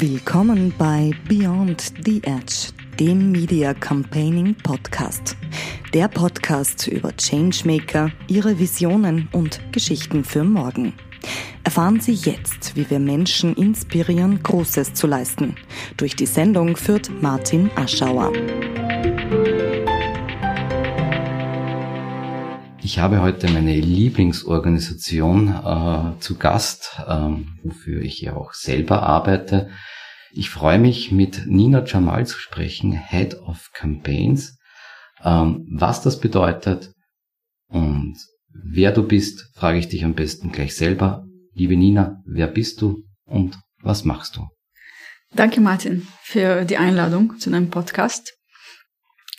Willkommen bei Beyond the Edge, dem Media Campaigning Podcast. Der Podcast über Changemaker, ihre Visionen und Geschichten für morgen. Erfahren Sie jetzt, wie wir Menschen inspirieren, Großes zu leisten. Durch die Sendung führt Martin Aschauer. Ich habe heute meine Lieblingsorganisation äh, zu Gast, äh, wofür ich ja auch selber arbeite. Ich freue mich, mit Nina Jamal zu sprechen, Head of Campaigns, ähm, was das bedeutet und wer du bist, frage ich dich am besten gleich selber. Liebe Nina, wer bist du und was machst du? Danke, Martin, für die Einladung zu deinem Podcast.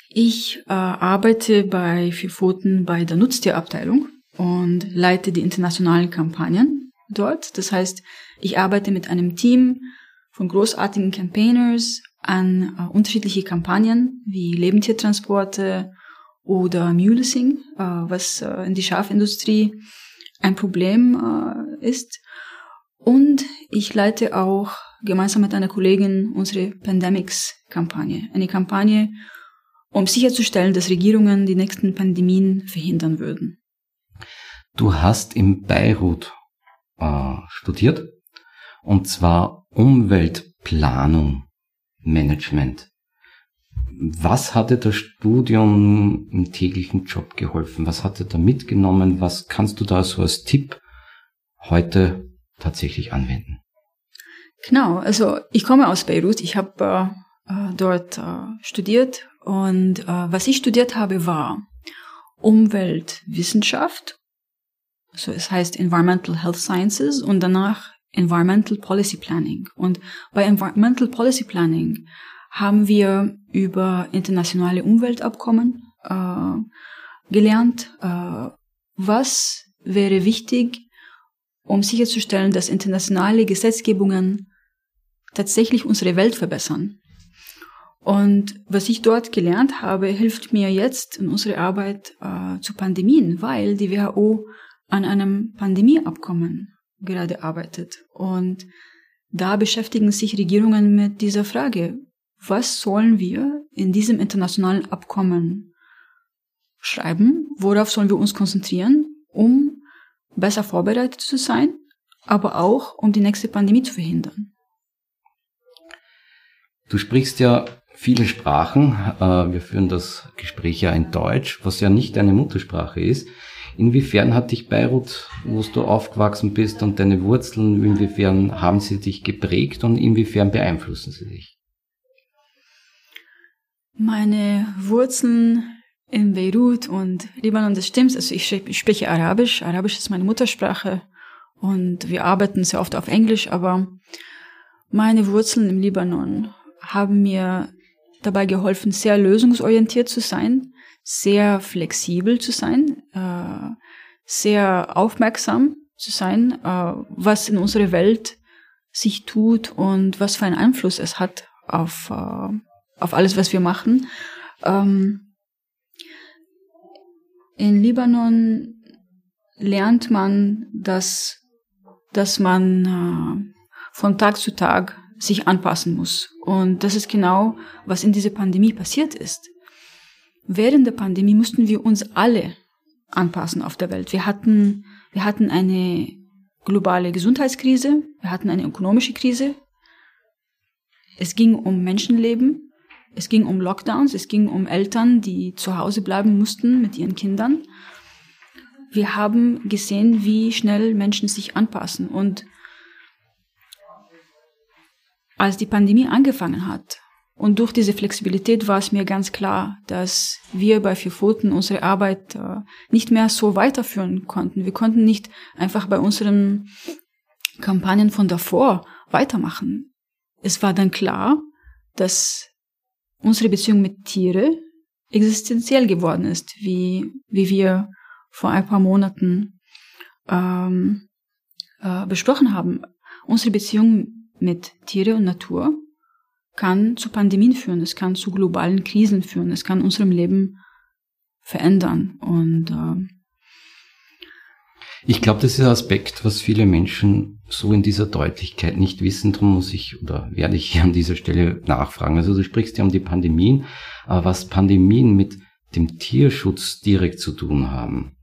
Ich äh, arbeite bei Vier Pfoten bei der Nutztierabteilung und leite die internationalen Kampagnen dort. Das heißt, ich arbeite mit einem Team von großartigen Campaigners an äh, unterschiedliche Kampagnen wie Lebendtiertransporte oder Mulesing, äh, was äh, in die Schafindustrie ein Problem äh, ist. Und ich leite auch gemeinsam mit einer Kollegin unsere Pandemics-Kampagne. Eine Kampagne, um sicherzustellen, dass Regierungen die nächsten Pandemien verhindern würden. Du hast in Beirut äh, studiert und zwar Umweltplanung, Management. Was hatte das Studium im täglichen Job geholfen? Was hat dir da mitgenommen? Was kannst du da so als Tipp heute tatsächlich anwenden? Genau, also ich komme aus Beirut. Ich habe äh, äh dort äh, studiert und äh, was ich studiert habe, war Umweltwissenschaft, so es heißt Environmental Health Sciences und danach Environmental Policy Planning. Und bei Environmental Policy Planning haben wir über internationale Umweltabkommen äh, gelernt, äh, was wäre wichtig, um sicherzustellen, dass internationale Gesetzgebungen tatsächlich unsere Welt verbessern. Und was ich dort gelernt habe, hilft mir jetzt in unserer Arbeit äh, zu Pandemien, weil die WHO an einem Pandemieabkommen gerade arbeitet. Und da beschäftigen sich Regierungen mit dieser Frage, was sollen wir in diesem internationalen Abkommen schreiben, worauf sollen wir uns konzentrieren, um besser vorbereitet zu sein, aber auch um die nächste Pandemie zu verhindern. Du sprichst ja viele Sprachen. Äh, wir führen das Gespräch ja in Deutsch, was ja nicht deine Muttersprache ist. Inwiefern hat dich Beirut, wo du aufgewachsen bist und deine Wurzeln, inwiefern haben sie dich geprägt und inwiefern beeinflussen sie dich? Meine Wurzeln in Beirut und Libanon, das stimmt. Also ich spreche Arabisch. Arabisch ist meine Muttersprache und wir arbeiten sehr oft auf Englisch, aber meine Wurzeln im Libanon haben mir dabei geholfen, sehr lösungsorientiert zu sein, sehr flexibel zu sein, äh, sehr aufmerksam zu sein, äh, was in unserer Welt sich tut und was für einen Einfluss es hat auf, äh, auf alles, was wir machen. Ähm, in Libanon lernt man, dass, dass man äh, von Tag zu Tag sich anpassen muss. Und das ist genau, was in dieser Pandemie passiert ist. Während der Pandemie mussten wir uns alle anpassen auf der Welt. Wir hatten, wir hatten eine globale Gesundheitskrise, wir hatten eine ökonomische Krise. Es ging um Menschenleben, es ging um Lockdowns, es ging um Eltern, die zu Hause bleiben mussten mit ihren Kindern. Wir haben gesehen, wie schnell Menschen sich anpassen und als die Pandemie angefangen hat. Und durch diese Flexibilität war es mir ganz klar, dass wir bei Vier Pfoten unsere Arbeit äh, nicht mehr so weiterführen konnten. Wir konnten nicht einfach bei unseren Kampagnen von davor weitermachen. Es war dann klar, dass unsere Beziehung mit Tiere existenziell geworden ist, wie, wie wir vor ein paar Monaten ähm, äh, besprochen haben. Unsere Beziehung mit Tiere und Natur kann zu Pandemien führen, es kann zu globalen Krisen führen, es kann unserem Leben verändern. Und äh ich glaube, das ist ein Aspekt, was viele Menschen so in dieser Deutlichkeit nicht wissen. Darum muss ich oder werde ich hier an dieser Stelle nachfragen. Also du sprichst ja um die Pandemien, aber was Pandemien mit dem Tierschutz direkt zu tun haben,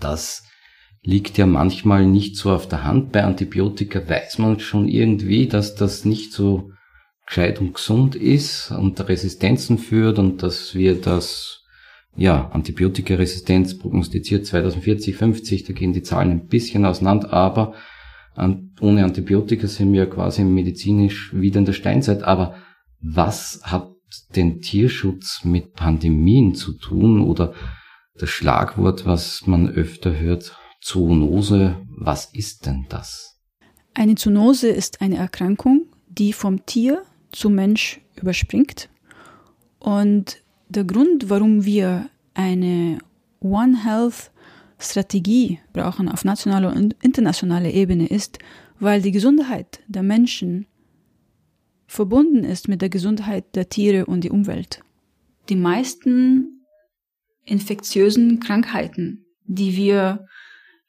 das liegt ja manchmal nicht so auf der Hand. Bei Antibiotika weiß man schon irgendwie, dass das nicht so gescheit und gesund ist und Resistenzen führt und dass wir das ja, Antibiotikaresistenz prognostiziert 2040, 50, da gehen die Zahlen ein bisschen auseinander, aber ohne Antibiotika sind wir quasi medizinisch wieder in der Steinzeit. Aber was hat den Tierschutz mit Pandemien zu tun oder das Schlagwort, was man öfter hört, Zoonose, was ist denn das? Eine Zoonose ist eine Erkrankung, die vom Tier zum Mensch überspringt. Und der Grund, warum wir eine One Health Strategie brauchen auf nationaler und internationaler Ebene ist, weil die Gesundheit der Menschen verbunden ist mit der Gesundheit der Tiere und der Umwelt. Die meisten infektiösen Krankheiten, die wir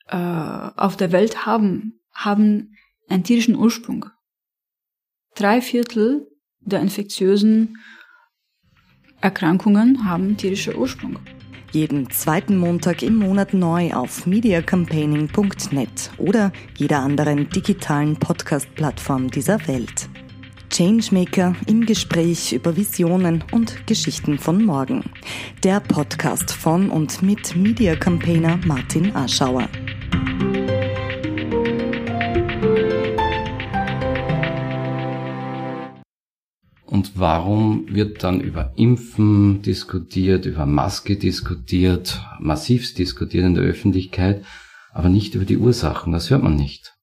äh, auf der Welt haben, haben einen tierischen Ursprung. Drei Viertel der infektiösen Erkrankungen haben tierischer Ursprung. Jeden zweiten Montag im Monat neu auf mediacampaigning.net oder jeder anderen digitalen Podcast-Plattform dieser Welt. Changemaker im Gespräch über Visionen und Geschichten von morgen. Der Podcast von und mit Media Campaigner Martin Aschauer. Und warum wird dann über Impfen diskutiert, über Maske diskutiert, massivst diskutiert in der Öffentlichkeit, aber nicht über die Ursachen? Das hört man nicht.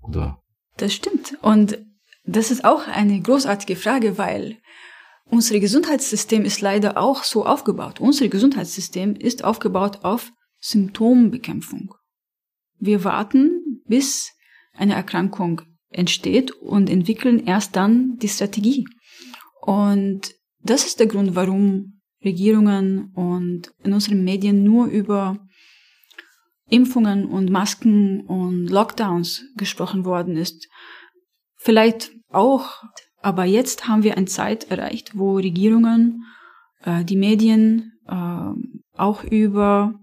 Oder? Das stimmt. Und das ist auch eine großartige Frage, weil unser Gesundheitssystem ist leider auch so aufgebaut. Unser Gesundheitssystem ist aufgebaut auf Symptombekämpfung. Wir warten, bis eine Erkrankung entsteht und entwickeln erst dann die Strategie. Und das ist der Grund, warum Regierungen und in unseren Medien nur über Impfungen und Masken und Lockdowns gesprochen worden ist. Vielleicht auch, aber jetzt haben wir eine Zeit erreicht, wo Regierungen, äh, die Medien äh, auch über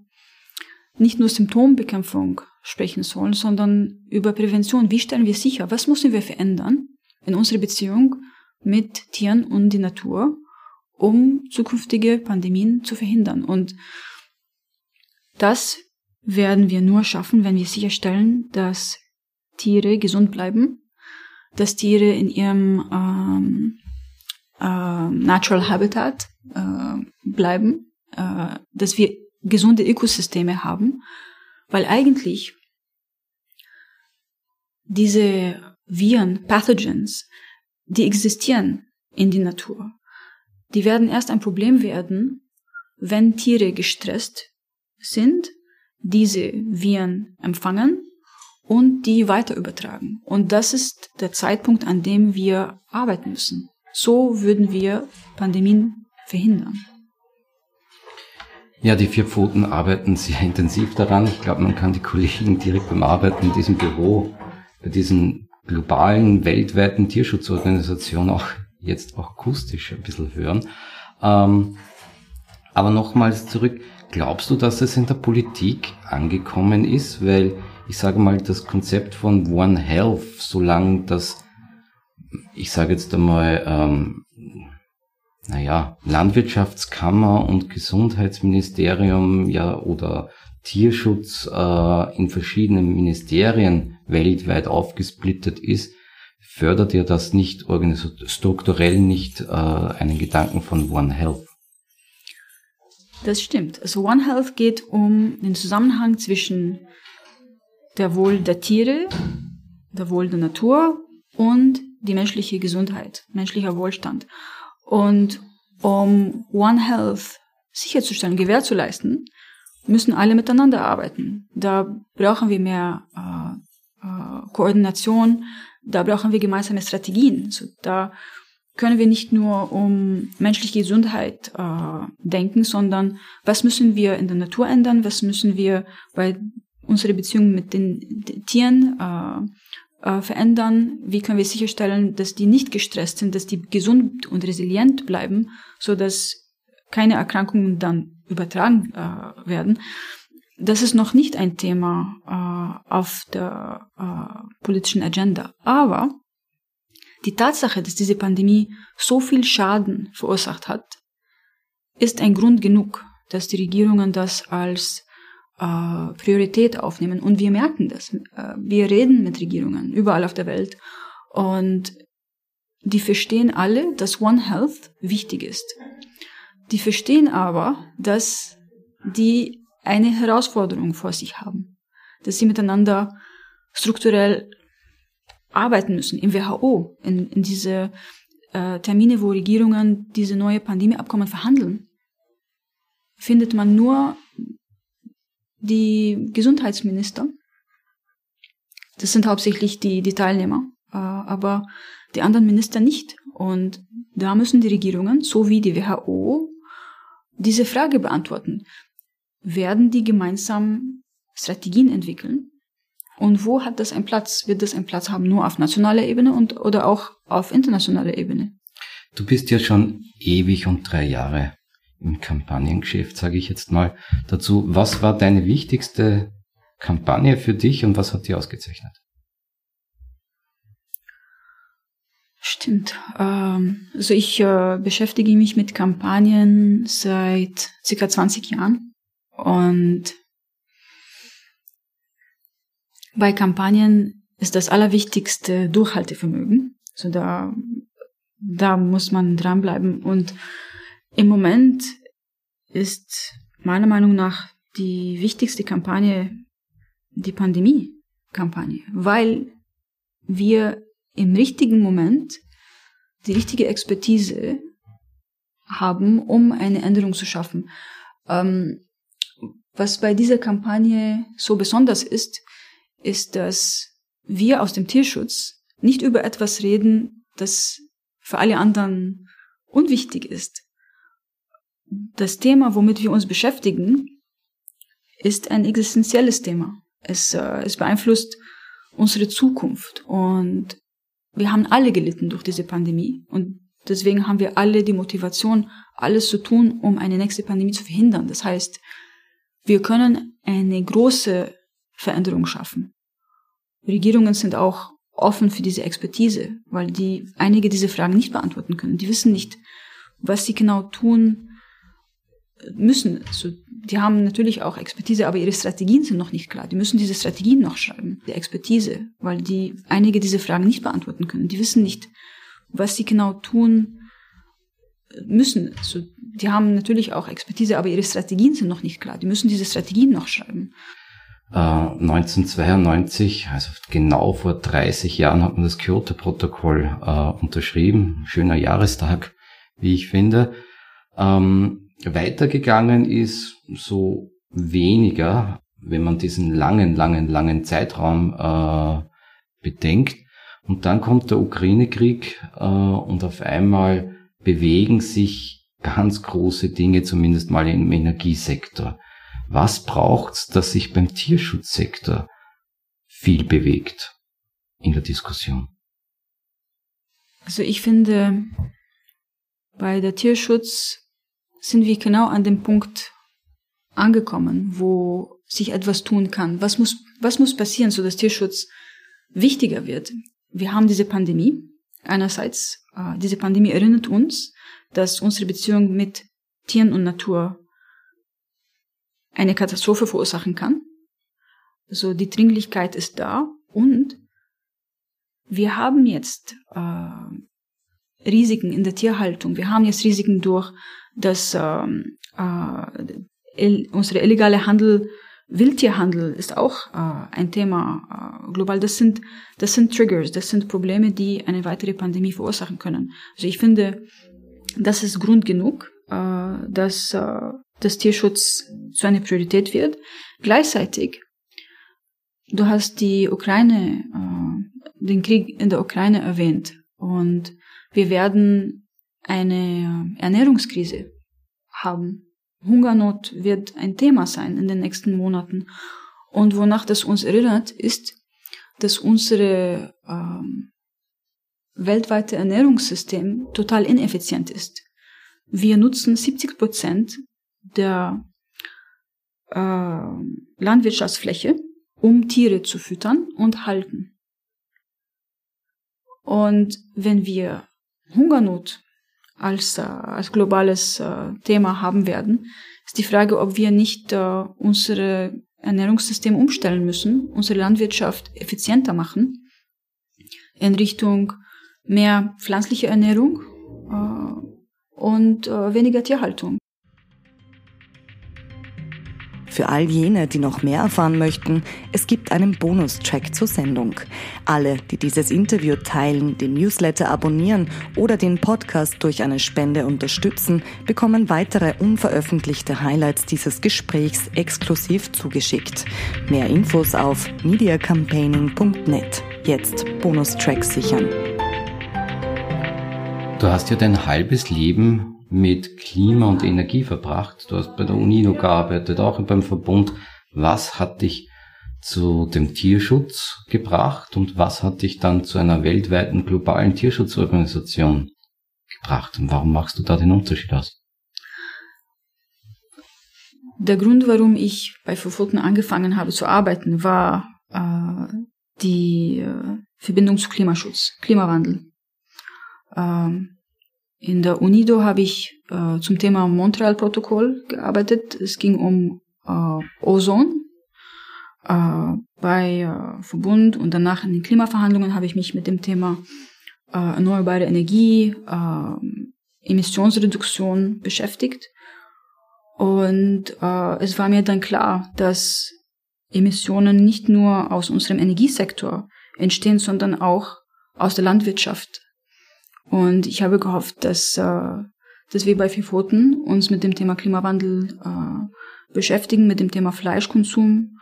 nicht nur Symptombekämpfung sprechen sollen, sondern über Prävention. Wie stellen wir sicher? Was müssen wir verändern in unserer Beziehung mit Tieren und die Natur, um zukünftige Pandemien zu verhindern? Und das werden wir nur schaffen, wenn wir sicherstellen, dass Tiere gesund bleiben, dass Tiere in ihrem ähm, äh, Natural Habitat äh, bleiben, äh, dass wir gesunde Ökosysteme haben, weil eigentlich diese Viren, Pathogens, die existieren in der Natur. Die werden erst ein Problem werden, wenn Tiere gestresst sind diese Viren empfangen und die weiter übertragen. Und das ist der Zeitpunkt, an dem wir arbeiten müssen. So würden wir Pandemien verhindern. Ja, die vier Pfoten arbeiten sehr intensiv daran. Ich glaube, man kann die Kollegen direkt beim Arbeiten in diesem Büro, bei diesen globalen, weltweiten Tierschutzorganisationen auch jetzt auch akustisch ein bisschen hören. Ähm, aber nochmals zurück, Glaubst du, dass es in der Politik angekommen ist? Weil ich sage mal, das Konzept von One Health, solange das, ich sage jetzt einmal, ähm, naja, Landwirtschaftskammer und Gesundheitsministerium ja oder Tierschutz äh, in verschiedenen Ministerien weltweit aufgesplittet ist, fördert ja das nicht strukturell nicht äh, einen Gedanken von One Health. Das stimmt. Also One Health geht um den Zusammenhang zwischen der Wohl der Tiere, der Wohl der Natur und die menschliche Gesundheit, menschlicher Wohlstand. Und um One Health sicherzustellen, Gewähr zu leisten, müssen alle miteinander arbeiten. Da brauchen wir mehr äh, äh, Koordination, da brauchen wir gemeinsame Strategien. Also da können wir nicht nur um menschliche Gesundheit äh, denken, sondern was müssen wir in der Natur ändern, was müssen wir bei unsere Beziehung mit den, den Tieren äh, verändern? Wie können wir sicherstellen, dass die nicht gestresst sind, dass die gesund und resilient bleiben, so dass keine Erkrankungen dann übertragen äh, werden? Das ist noch nicht ein Thema äh, auf der äh, politischen Agenda. Aber die Tatsache, dass diese Pandemie so viel Schaden verursacht hat, ist ein Grund genug, dass die Regierungen das als äh, Priorität aufnehmen. Und wir merken das. Äh, wir reden mit Regierungen überall auf der Welt und die verstehen alle, dass One Health wichtig ist. Die verstehen aber, dass die eine Herausforderung vor sich haben, dass sie miteinander strukturell arbeiten müssen im WHO, in, in diese äh, Termine, wo Regierungen diese neue Pandemieabkommen verhandeln, findet man nur die Gesundheitsminister. Das sind hauptsächlich die, die Teilnehmer, äh, aber die anderen Minister nicht. Und da müssen die Regierungen, so wie die WHO, diese Frage beantworten. Werden die gemeinsam Strategien entwickeln? Und wo hat das einen Platz? Wird das einen Platz haben nur auf nationaler Ebene und, oder auch auf internationaler Ebene? Du bist ja schon ewig und drei Jahre im Kampagnengeschäft, sage ich jetzt mal dazu. Was war deine wichtigste Kampagne für dich und was hat die ausgezeichnet? Stimmt. Ähm, also ich äh, beschäftige mich mit Kampagnen seit circa 20 Jahren und bei Kampagnen ist das Allerwichtigste Durchhaltevermögen. Also da, da muss man dranbleiben. Und im Moment ist meiner Meinung nach die wichtigste Kampagne die Pandemie-Kampagne, weil wir im richtigen Moment die richtige Expertise haben, um eine Änderung zu schaffen. Ähm, was bei dieser Kampagne so besonders ist, ist, dass wir aus dem Tierschutz nicht über etwas reden, das für alle anderen unwichtig ist. Das Thema, womit wir uns beschäftigen, ist ein existenzielles Thema. Es, äh, es beeinflusst unsere Zukunft und wir haben alle gelitten durch diese Pandemie und deswegen haben wir alle die Motivation, alles zu tun, um eine nächste Pandemie zu verhindern. Das heißt, wir können eine große Veränderung schaffen. Regierungen sind auch offen für diese Expertise, weil die einige dieser Fragen nicht beantworten können. Die wissen nicht, was sie genau tun müssen. Also, die haben natürlich auch Expertise, aber ihre Strategien sind noch nicht klar. Die müssen diese Strategien noch schreiben, die Expertise, weil die einige dieser Fragen nicht beantworten können. Die wissen nicht, was sie genau tun müssen. Also, die haben natürlich auch Expertise, aber ihre Strategien sind noch nicht klar. Die müssen diese Strategien noch schreiben. 1992, äh, also genau vor 30 Jahren, hat man das Kyoto-Protokoll äh, unterschrieben. Schöner Jahrestag, wie ich finde. Ähm, weitergegangen ist so weniger, wenn man diesen langen, langen, langen Zeitraum äh, bedenkt. Und dann kommt der Ukraine-Krieg äh, und auf einmal bewegen sich ganz große Dinge, zumindest mal im Energiesektor. Was braucht's, dass sich beim Tierschutzsektor viel bewegt in der Diskussion? Also ich finde, bei der Tierschutz sind wir genau an dem Punkt angekommen, wo sich etwas tun kann. Was muss, was muss passieren, so dass Tierschutz wichtiger wird? Wir haben diese Pandemie. Einerseits, äh, diese Pandemie erinnert uns, dass unsere Beziehung mit Tieren und Natur eine Katastrophe verursachen kann. Also die Dringlichkeit ist da und wir haben jetzt äh, Risiken in der Tierhaltung. Wir haben jetzt Risiken durch das ähm, äh, unsere illegale Handel Wildtierhandel ist auch äh, ein Thema äh, global. Das sind, das sind Triggers, das sind Probleme, die eine weitere Pandemie verursachen können. Also ich finde, das ist Grund genug, äh, dass äh, das Tierschutz zu einer Priorität wird. Gleichzeitig, du hast die Ukraine, äh, den Krieg in der Ukraine erwähnt und wir werden eine Ernährungskrise haben. Hungernot wird ein Thema sein in den nächsten Monaten. Und wonach das uns erinnert, ist, dass unsere ähm, weltweite Ernährungssystem total ineffizient ist. Wir nutzen 70 Prozent der äh, Landwirtschaftsfläche, um Tiere zu füttern und halten. Und wenn wir Hungernot als, äh, als globales äh, Thema haben werden, ist die Frage, ob wir nicht äh, unsere Ernährungssystem umstellen müssen, unsere Landwirtschaft effizienter machen in Richtung mehr pflanzliche Ernährung äh, und äh, weniger Tierhaltung. Für all jene, die noch mehr erfahren möchten, es gibt einen Bonustrack zur Sendung. Alle, die dieses Interview teilen, den Newsletter abonnieren oder den Podcast durch eine Spende unterstützen, bekommen weitere unveröffentlichte Highlights dieses Gesprächs exklusiv zugeschickt. Mehr Infos auf mediacampaigning.net. Jetzt Bonustracks sichern. Du hast ja dein halbes Leben mit Klima und Energie verbracht. Du hast bei der UNINO gearbeitet, auch beim Verbund. Was hat dich zu dem Tierschutz gebracht und was hat dich dann zu einer weltweiten globalen Tierschutzorganisation gebracht? Und warum machst du da den Unterschied aus? Der Grund, warum ich bei Verfolgten angefangen habe zu arbeiten, war äh, die äh, Verbindung zu Klimaschutz, Klimawandel. Ähm, in der UNIDO habe ich äh, zum Thema Montreal-Protokoll gearbeitet. Es ging um äh, Ozon. Äh, bei äh, Verbund und danach in den Klimaverhandlungen habe ich mich mit dem Thema äh, erneuerbare Energie, äh, Emissionsreduktion beschäftigt. Und es war mir dann klar, dass Emissionen nicht nur aus unserem Energiesektor entstehen, sondern auch aus der Landwirtschaft. Und ich habe gehofft, dass, äh, dass wir bei Vifoten uns mit dem Thema Klimawandel äh, beschäftigen, mit dem Thema Fleischkonsum,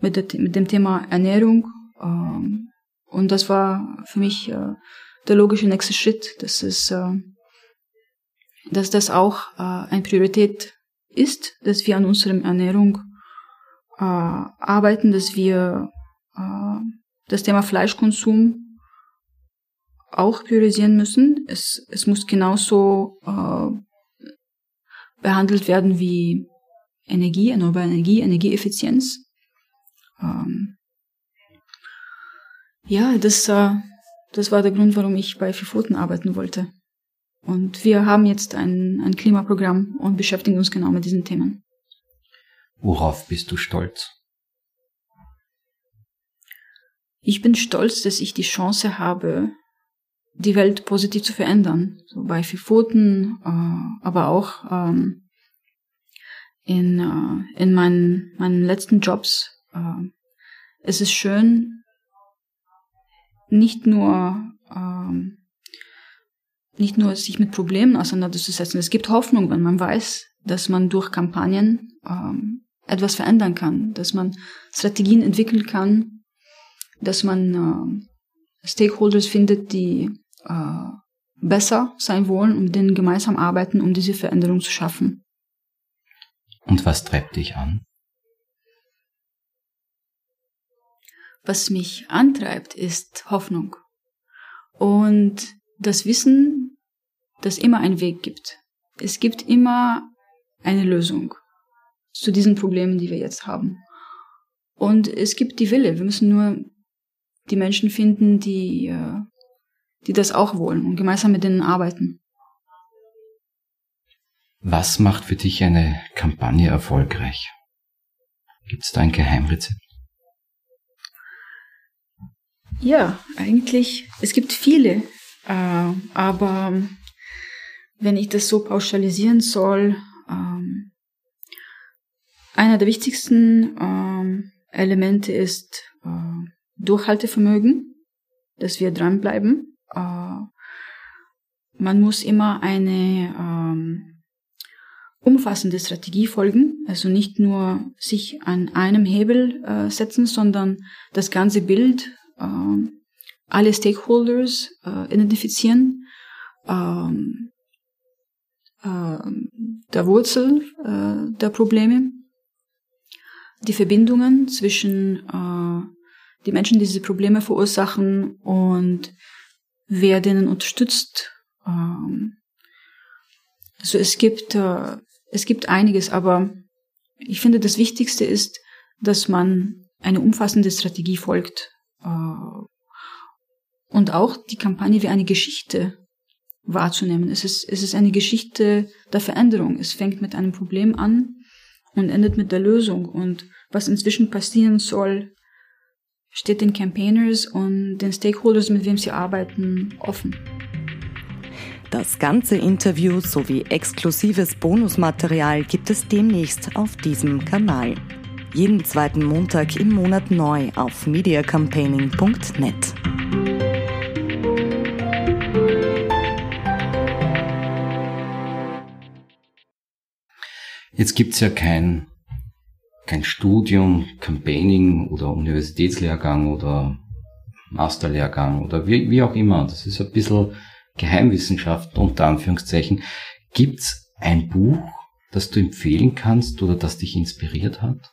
mit, der, mit dem Thema Ernährung. Äh, und das war für mich äh, der logische nächste Schritt, dass es, äh, dass das auch äh, eine Priorität ist, dass wir an unserer Ernährung äh, arbeiten, dass wir äh, das Thema Fleischkonsum auch priorisieren müssen. Es, es muss genauso äh, behandelt werden wie Energie, erneuerbare Energie, Energieeffizienz. Ähm, ja, das, äh, das war der Grund, warum ich bei Vifoten arbeiten wollte. Und wir haben jetzt ein, ein Klimaprogramm und beschäftigen uns genau mit diesen Themen. Worauf bist du stolz? Ich bin stolz, dass ich die Chance habe, die Welt positiv zu verändern. So bei Fifoten, äh, aber auch ähm, in, äh, in meinen, meinen letzten Jobs. Äh, es ist schön, nicht nur, ähm, nicht nur sich mit Problemen auseinanderzusetzen. Es gibt Hoffnung, wenn man weiß, dass man durch Kampagnen ähm, etwas verändern kann, dass man Strategien entwickeln kann, dass man äh, Stakeholders findet, die äh, besser sein wollen und denen gemeinsam arbeiten, um diese Veränderung zu schaffen. Und was treibt dich an? Was mich antreibt, ist Hoffnung und das Wissen, dass immer ein Weg gibt. Es gibt immer eine Lösung zu diesen Problemen, die wir jetzt haben. Und es gibt die Wille. Wir müssen nur die Menschen finden, die äh, die das auch wollen und gemeinsam mit denen arbeiten. Was macht für dich eine Kampagne erfolgreich? Gibt es da ein Geheimrezept? Ja, eigentlich, es gibt viele, äh, aber wenn ich das so pauschalisieren soll, ähm, einer der wichtigsten ähm, Elemente ist äh, Durchhaltevermögen, dass wir dranbleiben man muss immer eine ähm, umfassende Strategie folgen, also nicht nur sich an einem Hebel äh, setzen, sondern das ganze Bild, äh, alle Stakeholders äh, identifizieren, äh, äh, der Wurzel äh, der Probleme, die Verbindungen zwischen äh, die Menschen, die diese Probleme verursachen und wer denen unterstützt. Ähm, also es gibt, äh, es gibt einiges, aber ich finde, das Wichtigste ist, dass man eine umfassende Strategie folgt äh, und auch die Kampagne wie eine Geschichte wahrzunehmen. Es ist, es ist eine Geschichte der Veränderung. Es fängt mit einem Problem an und endet mit der Lösung. Und was inzwischen passieren soll, steht den Campaigners und den Stakeholders, mit wem sie arbeiten, offen. Das ganze Interview sowie exklusives Bonusmaterial gibt es demnächst auf diesem Kanal. Jeden zweiten Montag im Monat neu auf mediacampaigning.net. Jetzt gibt's ja kein, kein Studium, Campaigning oder Universitätslehrgang oder Masterlehrgang oder wie, wie auch immer. Das ist ein bisschen Geheimwissenschaft unter Anführungszeichen. Gibt's ein Buch, das du empfehlen kannst oder das dich inspiriert hat?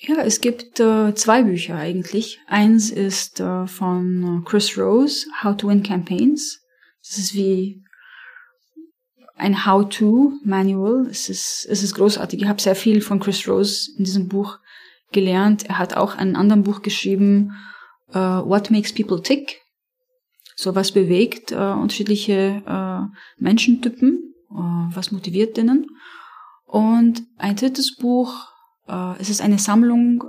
Ja, es gibt äh, zwei Bücher eigentlich. Eins ist äh, von Chris Rose, How to Win Campaigns. Das ist wie ein How-to-Manual. Es ist, es ist großartig. Ich habe sehr viel von Chris Rose in diesem Buch gelernt. Er hat auch ein anderes Buch geschrieben, uh, What Makes People Tick. So was bewegt uh, unterschiedliche uh, Menschentypen, was motiviert denen. Und ein drittes Buch, es ist eine Sammlung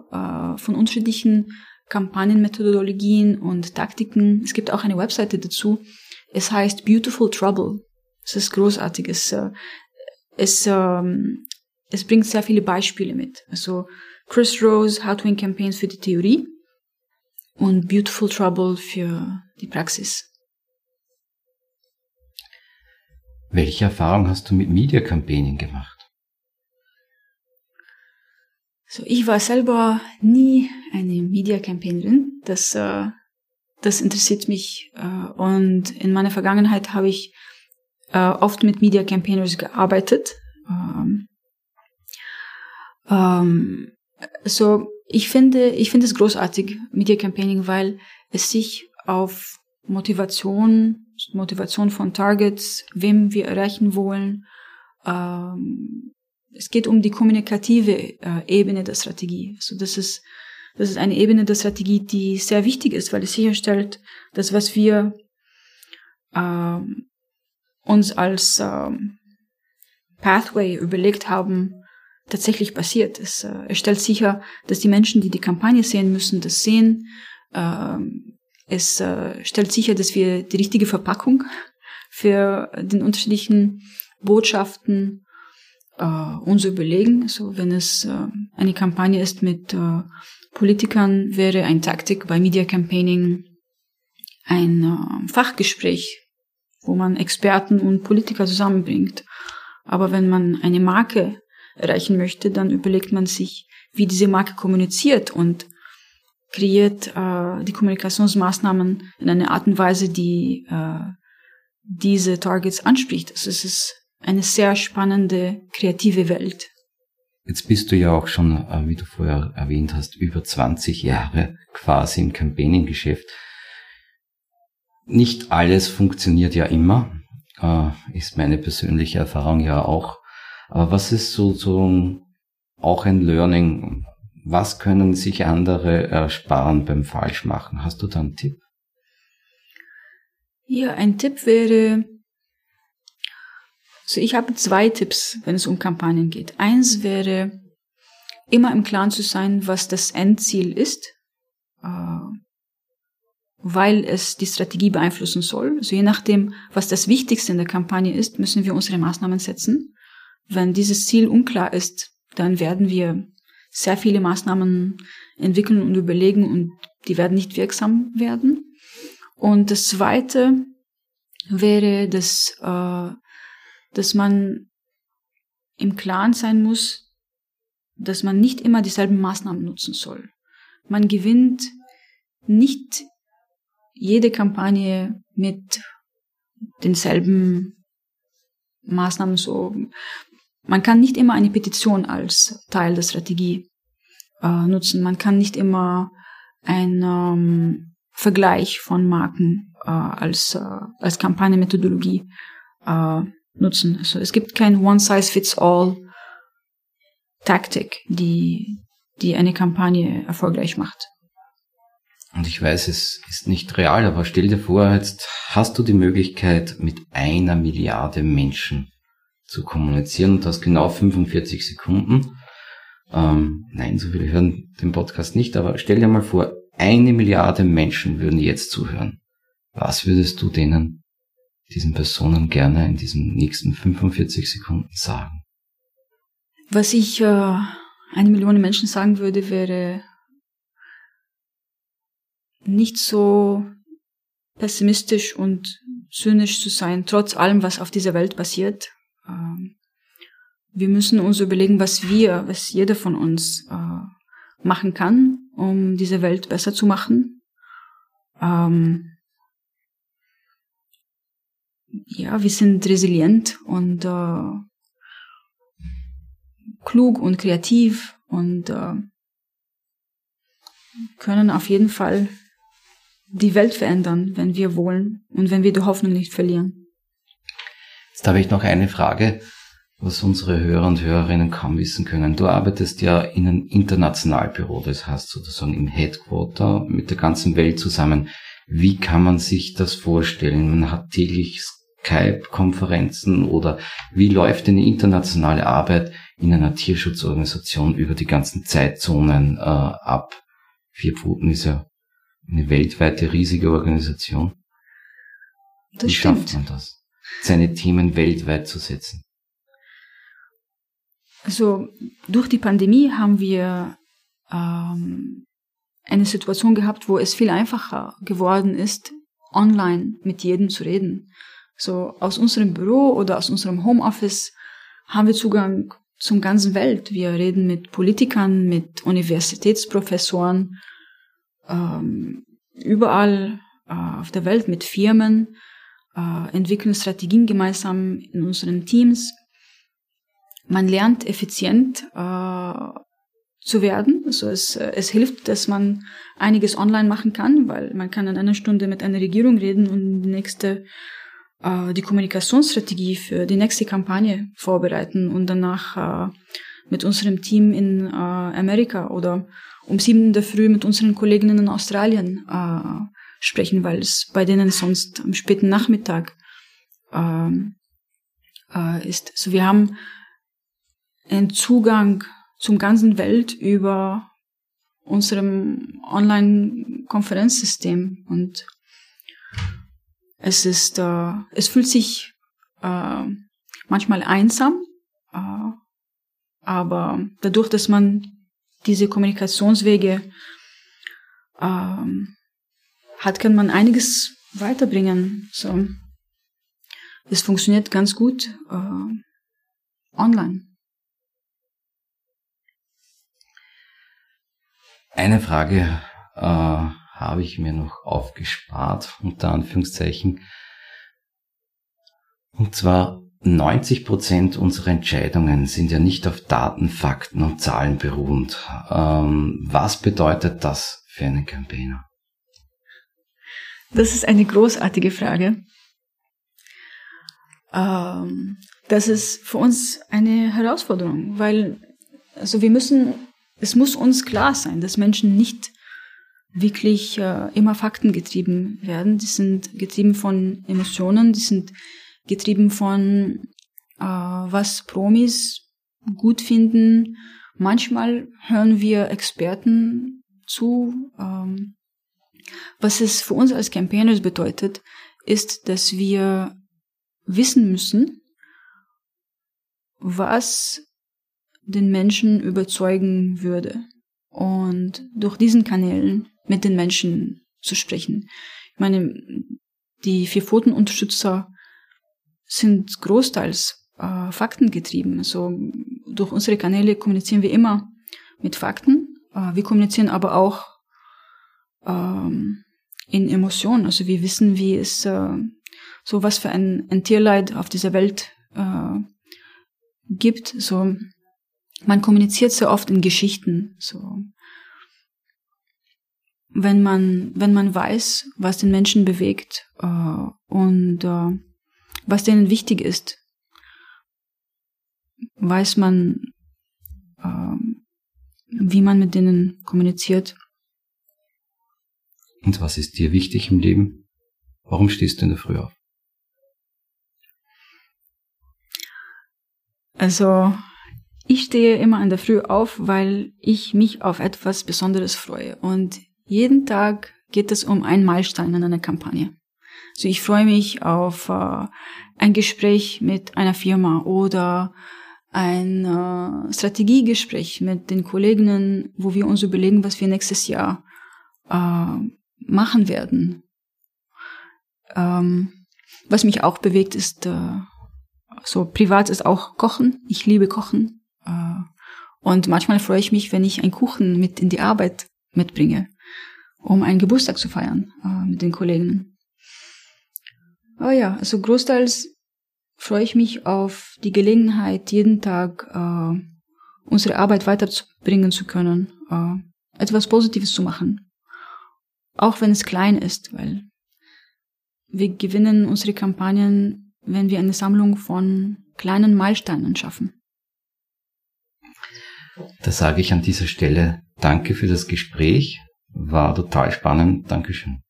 von unterschiedlichen Kampagnenmethodologien und Taktiken. Es gibt auch eine Webseite dazu. Es heißt Beautiful Trouble. Es ist großartig. Es, äh, es, ähm, es bringt sehr viele Beispiele mit. Also Chris Rose, How to Win Campaigns für die Theorie und Beautiful Trouble für die Praxis. Welche Erfahrung hast du mit Media Campaigning gemacht? So, ich war selber nie eine Media Campaignerin. Das, äh, das interessiert mich. Äh, und in meiner Vergangenheit habe ich äh, oft mit Media Campaigners gearbeitet. Ähm, ähm, so, ich finde, ich finde es großartig, Media Campaigning, weil es sich auf Motivation, Motivation von Targets, wem wir erreichen wollen, ähm, es geht um die kommunikative äh, Ebene der Strategie. Also das ist, das ist eine Ebene der Strategie, die sehr wichtig ist, weil es sicherstellt, dass was wir ähm, uns als ähm, Pathway überlegt haben, tatsächlich passiert. Es, äh, es stellt sicher, dass die Menschen, die die Kampagne sehen müssen, das sehen. Ähm, es äh, stellt sicher, dass wir die richtige Verpackung für den unterschiedlichen Botschaften äh, uns überlegen. So, wenn es äh, eine Kampagne ist mit äh, Politikern, wäre ein Taktik bei Media Campaigning ein äh, Fachgespräch wo man Experten und Politiker zusammenbringt. Aber wenn man eine Marke erreichen möchte, dann überlegt man sich, wie diese Marke kommuniziert und kreiert äh, die Kommunikationsmaßnahmen in einer Art und Weise, die äh, diese Targets anspricht. Also es ist eine sehr spannende, kreative Welt. Jetzt bist du ja auch schon, äh, wie du vorher erwähnt hast, über 20 Jahre quasi im Campaigning-Geschäft. Nicht alles funktioniert ja immer, äh, ist meine persönliche Erfahrung ja auch. Aber was ist so, so auch ein Learning? Was können sich andere ersparen beim Falschmachen? Hast du da einen Tipp? Ja, ein Tipp wäre, also ich habe zwei Tipps, wenn es um Kampagnen geht. Eins wäre, immer im Klaren zu sein, was das Endziel ist. Äh, weil es die Strategie beeinflussen soll. Also je nachdem, was das Wichtigste in der Kampagne ist, müssen wir unsere Maßnahmen setzen. Wenn dieses Ziel unklar ist, dann werden wir sehr viele Maßnahmen entwickeln und überlegen und die werden nicht wirksam werden. Und das Zweite wäre, dass, äh, dass man im Klaren sein muss, dass man nicht immer dieselben Maßnahmen nutzen soll. Man gewinnt nicht jede Kampagne mit denselben Maßnahmen so. Man kann nicht immer eine Petition als Teil der Strategie äh, nutzen. Man kann nicht immer ein ähm, Vergleich von Marken äh, als, äh, als Kampagnenmethodologie äh, nutzen. Also es gibt kein One-Size-Fits-All Taktik, die, die eine Kampagne erfolgreich macht. Und ich weiß, es ist nicht real, aber stell dir vor, jetzt hast du die Möglichkeit, mit einer Milliarde Menschen zu kommunizieren und hast genau 45 Sekunden. Ähm, nein, so viele hören den Podcast nicht, aber stell dir mal vor, eine Milliarde Menschen würden jetzt zuhören. Was würdest du denen, diesen Personen gerne in diesen nächsten 45 Sekunden sagen? Was ich äh, eine Million Menschen sagen würde, wäre nicht so pessimistisch und zynisch zu sein, trotz allem, was auf dieser Welt passiert. Ähm, wir müssen uns überlegen, was wir, was jeder von uns äh, machen kann, um diese Welt besser zu machen. Ähm, ja, wir sind resilient und äh, klug und kreativ und äh, können auf jeden Fall die Welt verändern, wenn wir wollen und wenn wir die Hoffnung nicht verlieren. Jetzt habe ich noch eine Frage, was unsere Hörer und Hörerinnen kaum wissen können. Du arbeitest ja in einem Internationalbüro, das heißt sozusagen im Headquarter mit der ganzen Welt zusammen. Wie kann man sich das vorstellen? Man hat täglich Skype-Konferenzen oder wie läuft eine internationale Arbeit in einer Tierschutzorganisation über die ganzen Zeitzonen äh, ab? Vier Pfoten ist ja eine weltweite riesige Organisation. Das Wie stimmt. schafft man das? Seine Themen weltweit zu setzen? Also durch die Pandemie haben wir ähm, eine Situation gehabt, wo es viel einfacher geworden ist, online mit jedem zu reden. So aus unserem Büro oder aus unserem Homeoffice haben wir Zugang zum ganzen Welt. Wir reden mit Politikern, mit Universitätsprofessoren, ähm, überall äh, auf der Welt mit Firmen, äh, entwickeln Strategien gemeinsam in unseren Teams. Man lernt effizient äh, zu werden. Also es, äh, es hilft, dass man einiges online machen kann, weil man kann in einer Stunde mit einer Regierung reden und die nächste äh, die Kommunikationsstrategie für die nächste Kampagne vorbereiten und danach äh, mit unserem Team in äh, Amerika oder um sieben in der Früh mit unseren Kolleginnen in Australien äh, sprechen, weil es bei denen sonst am späten Nachmittag äh, äh, ist. So wir haben einen Zugang zum ganzen Welt über unserem Online-Konferenzsystem und es ist, äh, es fühlt sich äh, manchmal einsam, äh, aber dadurch, dass man diese Kommunikationswege ähm, hat, kann man einiges weiterbringen. So, es funktioniert ganz gut äh, online. Eine Frage äh, habe ich mir noch aufgespart, unter Anführungszeichen. Und zwar 90 Prozent unserer Entscheidungen sind ja nicht auf Daten, Fakten und Zahlen beruhend. Ähm, was bedeutet das für einen Campaigner? Das ist eine großartige Frage. Ähm, das ist für uns eine Herausforderung, weil also wir müssen, es muss uns klar sein, dass Menschen nicht wirklich äh, immer faktengetrieben werden. Die sind getrieben von Emotionen, die sind getrieben von, äh, was Promis gut finden. Manchmal hören wir Experten zu. Ähm, was es für uns als Campaigners bedeutet, ist, dass wir wissen müssen, was den Menschen überzeugen würde. Und durch diesen Kanälen mit den Menschen zu sprechen. Ich meine, die Vier-Pfoten-Unterstützer sind großteils äh, faktengetrieben. Also durch unsere Kanäle kommunizieren wir immer mit Fakten. Äh, wir kommunizieren aber auch ähm, in Emotionen. Also wir wissen, wie es äh, so was für ein, ein Tierleid auf dieser Welt äh, gibt. So man kommuniziert sehr oft in Geschichten, so. Wenn man, wenn man weiß, was den Menschen bewegt äh, und äh, was denen wichtig ist, weiß man, äh, wie man mit denen kommuniziert. Und was ist dir wichtig im Leben? Warum stehst du in der Früh auf? Also, ich stehe immer in der Früh auf, weil ich mich auf etwas Besonderes freue. Und jeden Tag geht es um einen Meilenstein in einer Kampagne. Also ich freue mich auf äh, ein Gespräch mit einer Firma oder ein äh, Strategiegespräch mit den Kolleginnen, wo wir uns überlegen, was wir nächstes Jahr äh, machen werden. Ähm, was mich auch bewegt, ist äh, so privat ist auch Kochen. Ich liebe Kochen. Äh, und manchmal freue ich mich, wenn ich einen Kuchen mit in die Arbeit mitbringe, um einen Geburtstag zu feiern äh, mit den Kollegen. Oh ja, also großteils freue ich mich auf die Gelegenheit, jeden Tag äh, unsere Arbeit weiterzubringen zu können, äh, etwas Positives zu machen. Auch wenn es klein ist, weil wir gewinnen unsere Kampagnen, wenn wir eine Sammlung von kleinen Meilensteinen schaffen. Da sage ich an dieser Stelle Danke für das Gespräch. War total spannend. Dankeschön.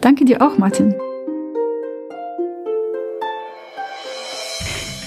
Danke dir auch, Martin.